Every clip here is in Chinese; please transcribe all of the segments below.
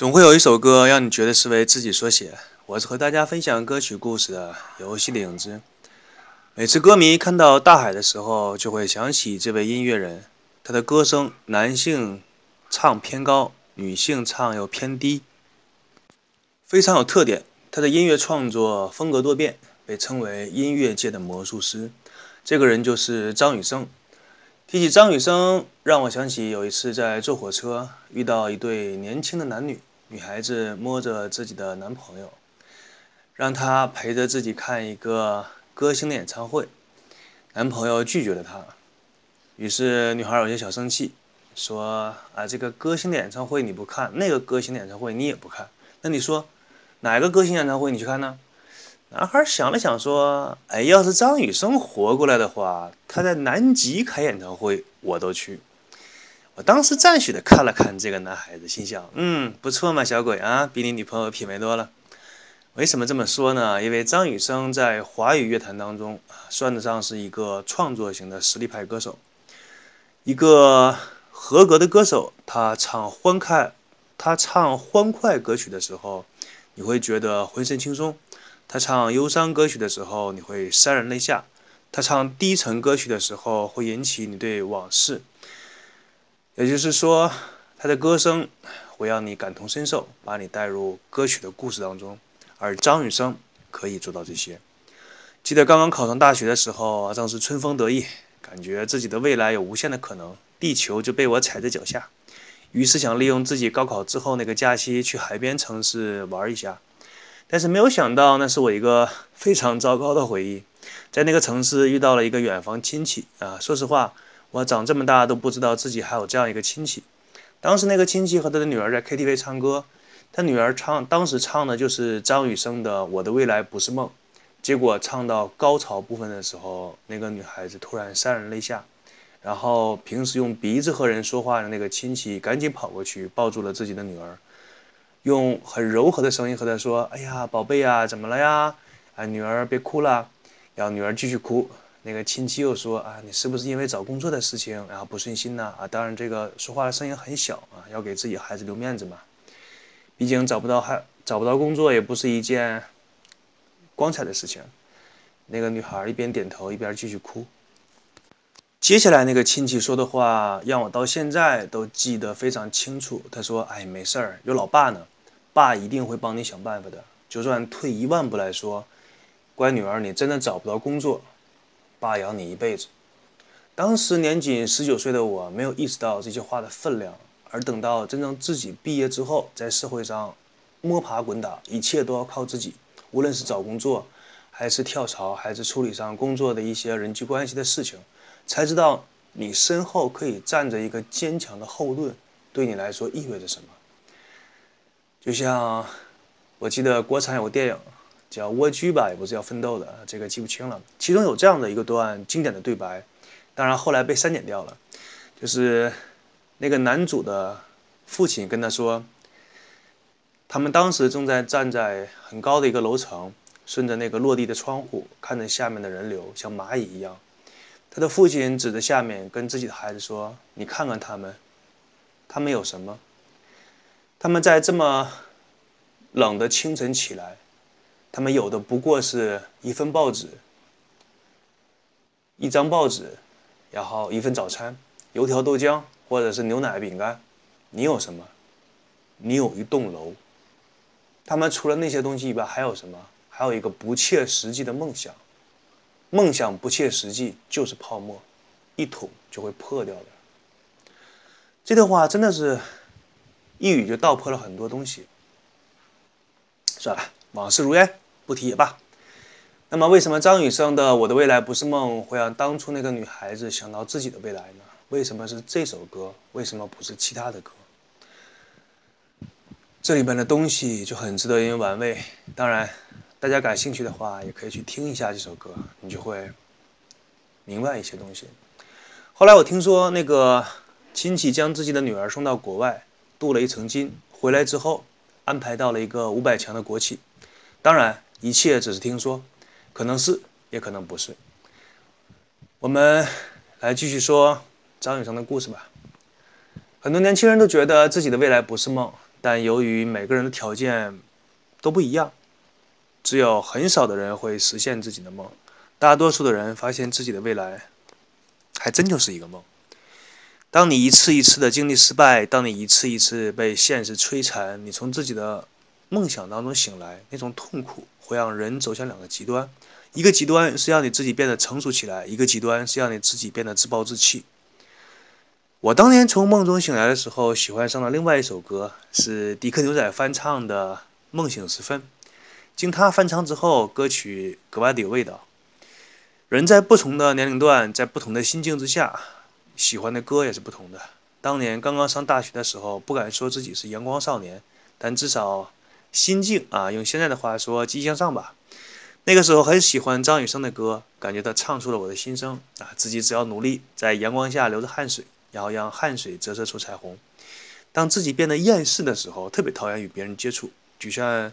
总会有一首歌让你觉得是为自己所写。我是和大家分享歌曲故事的游戏的影子。每次歌迷看到大海的时候，就会想起这位音乐人。他的歌声，男性唱偏高，女性唱又偏低，非常有特点。他的音乐创作风格多变，被称为音乐界的魔术师。这个人就是张雨生。提起张雨生，让我想起有一次在坐火车，遇到一对年轻的男女，女孩子摸着自己的男朋友，让他陪着自己看一个歌星的演唱会。男朋友拒绝了她，于是女孩有些小生气，说：“啊，这个歌星的演唱会你不看，那个歌星的演唱会你也不看，那你说哪个歌星演唱会你去看呢？”男孩想了想，说：“哎，要是张雨生活过来的话，他在南极开演唱会，我都去。”我当时赞许的看了看这个男孩子，心想：“嗯，不错嘛，小鬼啊，比你女朋友品味多了。”为什么这么说呢？因为张雨生在华语乐坛当中算得上是一个创作型的实力派歌手，一个合格的歌手。他唱欢快，他唱欢快歌曲的时候，你会觉得浑身轻松。他唱忧伤歌曲的时候，你会潸然泪下；他唱低沉歌曲的时候，会引起你对往事。也就是说，他的歌声会让你感同身受，把你带入歌曲的故事当中。而张雨生可以做到这些。记得刚刚考上大学的时候，正是春风得意，感觉自己的未来有无限的可能，地球就被我踩在脚下。于是想利用自己高考之后那个假期去海边城市玩一下。但是没有想到，那是我一个非常糟糕的回忆。在那个城市遇到了一个远房亲戚啊，说实话，我长这么大都不知道自己还有这样一个亲戚。当时那个亲戚和他的女儿在 KTV 唱歌，他女儿唱，当时唱的就是张雨生的《我的未来不是梦》。结果唱到高潮部分的时候，那个女孩子突然潸然泪下，然后平时用鼻子和人说话的那个亲戚赶紧跑过去抱住了自己的女儿。用很柔和的声音和她说：“哎呀，宝贝呀，怎么了呀？啊，女儿别哭了。”然后女儿继续哭。那个亲戚又说：“啊，你是不是因为找工作的事情然后不顺心呢？啊，当然，这个说话的声音很小啊，要给自己孩子留面子嘛。毕竟找不到孩找不到工作也不是一件光彩的事情。”那个女孩一边点头一边继续哭。接下来那个亲戚说的话让我到现在都记得非常清楚。他说：“哎，没事儿，有老爸呢，爸一定会帮你想办法的。就算退一万步来说，乖女儿，你真的找不到工作，爸养你一辈子。”当时年仅十九岁的我没有意识到这些话的分量，而等到真正自己毕业之后，在社会上摸爬滚打，一切都要靠自己，无论是找工作，还是跳槽，还是处理上工作的一些人际关系的事情。才知道你身后可以站着一个坚强的后盾，对你来说意味着什么。就像我记得国产有个电影叫《蜗居》吧，也不是叫《奋斗》的，这个记不清了。其中有这样的一个段经典的对白，当然后来被删减掉了。就是那个男主的父亲跟他说，他们当时正在站在很高的一个楼层，顺着那个落地的窗户，看着下面的人流像蚂蚁一样。他的父亲指着下面，跟自己的孩子说：“你看看他们，他们有什么？他们在这么冷的清晨起来，他们有的不过是一份报纸、一张报纸，然后一份早餐，油条豆浆或者是牛奶饼干。你有什么？你有一栋楼。他们除了那些东西以外还有什么？还有一个不切实际的梦想。”梦想不切实际就是泡沫，一捅就会破掉的。这段话真的是一语就道破了很多东西。算了，往事如烟，不提也罢。那么，为什么张雨生的《我的未来不是梦》会让当初那个女孩子想到自己的未来呢？为什么是这首歌？为什么不是其他的歌？这里边的东西就很值得人玩味。当然。大家感兴趣的话，也可以去听一下这首歌，你就会明白一些东西。后来我听说，那个亲戚将自己的女儿送到国外镀了一层金，回来之后安排到了一个五百强的国企。当然，一切只是听说，可能是，也可能不是。我们来继续说张雨生的故事吧。很多年轻人都觉得自己的未来不是梦，但由于每个人的条件都不一样，只有很少的人会实现自己的梦，大多数的人发现自己的未来还真就是一个梦。当你一次一次的经历失败，当你一次一次被现实摧残，你从自己的梦想当中醒来，那种痛苦会让人走向两个极端：一个极端是让你自己变得成熟起来，一个极端是让你自己变得自暴自弃。我当年从梦中醒来的时候，喜欢上了另外一首歌，是迪克牛仔翻唱的《梦醒时分》。经他翻唱之后，歌曲格外的有味道。人在不同的年龄段，在不同的心境之下。喜欢的歌也是不同的。当年刚刚上大学的时候，不敢说自己是阳光少年，但至少心境啊，用现在的话说，积极向上吧。那个时候很喜欢张雨生的歌，感觉他唱出了我的心声啊。自己只要努力，在阳光下流着汗水，然后让汗水折射出彩虹。当自己变得厌世的时候，特别讨厌与别人接触，就像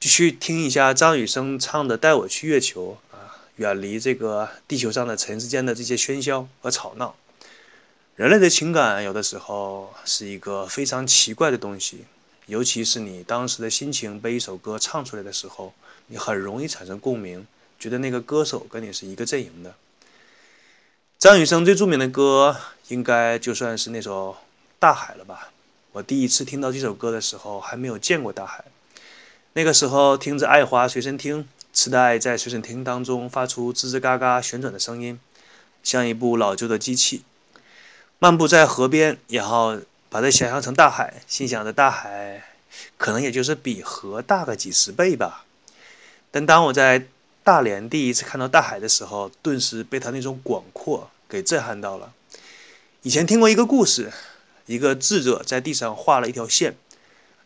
继续听一下张雨生唱的《带我去月球》。啊远离这个地球上的尘世间的这些喧嚣和吵闹。人类的情感有的时候是一个非常奇怪的东西，尤其是你当时的心情被一首歌唱出来的时候，你很容易产生共鸣，觉得那个歌手跟你是一个阵营的。张雨生最著名的歌应该就算是那首《大海》了吧？我第一次听到这首歌的时候还没有见过大海，那个时候听着爱华随身听。磁带在随身听当中发出吱吱嘎嘎旋转的声音，像一部老旧的机器。漫步在河边，然后把它想象成大海，心想着大海可能也就是比河大个几十倍吧。但当我在大连第一次看到大海的时候，顿时被它那种广阔给震撼到了。以前听过一个故事，一个智者在地上画了一条线，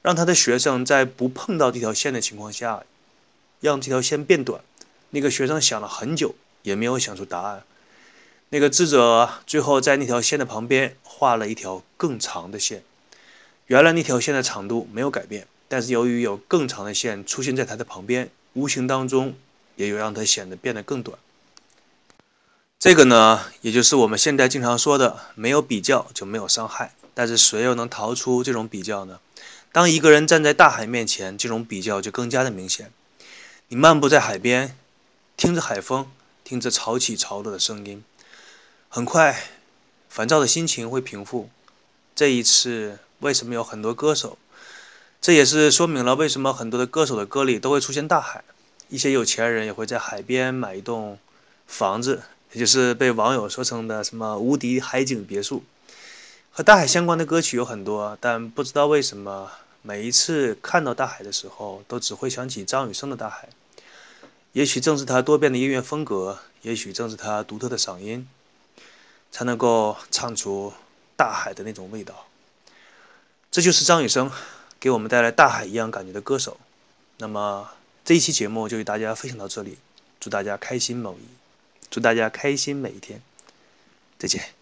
让他的学生在不碰到这条线的情况下。让这条线变短，那个学生想了很久，也没有想出答案。那个智者最后在那条线的旁边画了一条更长的线。原来那条线的长度没有改变，但是由于有更长的线出现在它的旁边，无形当中也有让它显得变得更短。这个呢，也就是我们现在经常说的“没有比较就没有伤害”。但是谁又能逃出这种比较呢？当一个人站在大海面前，这种比较就更加的明显。你漫步在海边，听着海风，听着潮起潮落的声音，很快，烦躁的心情会平复。这一次，为什么有很多歌手？这也是说明了为什么很多的歌手的歌里都会出现大海。一些有钱人也会在海边买一栋房子，也就是被网友说成的什么无敌海景别墅。和大海相关的歌曲有很多，但不知道为什么，每一次看到大海的时候，都只会想起张雨生的大海。也许正是他多变的音乐风格，也许正是他独特的嗓音，才能够唱出大海的那种味道。这就是张雨生给我们带来大海一样感觉的歌手。那么这一期节目就与大家分享到这里，祝大家开心某一，祝大家开心每一天，再见。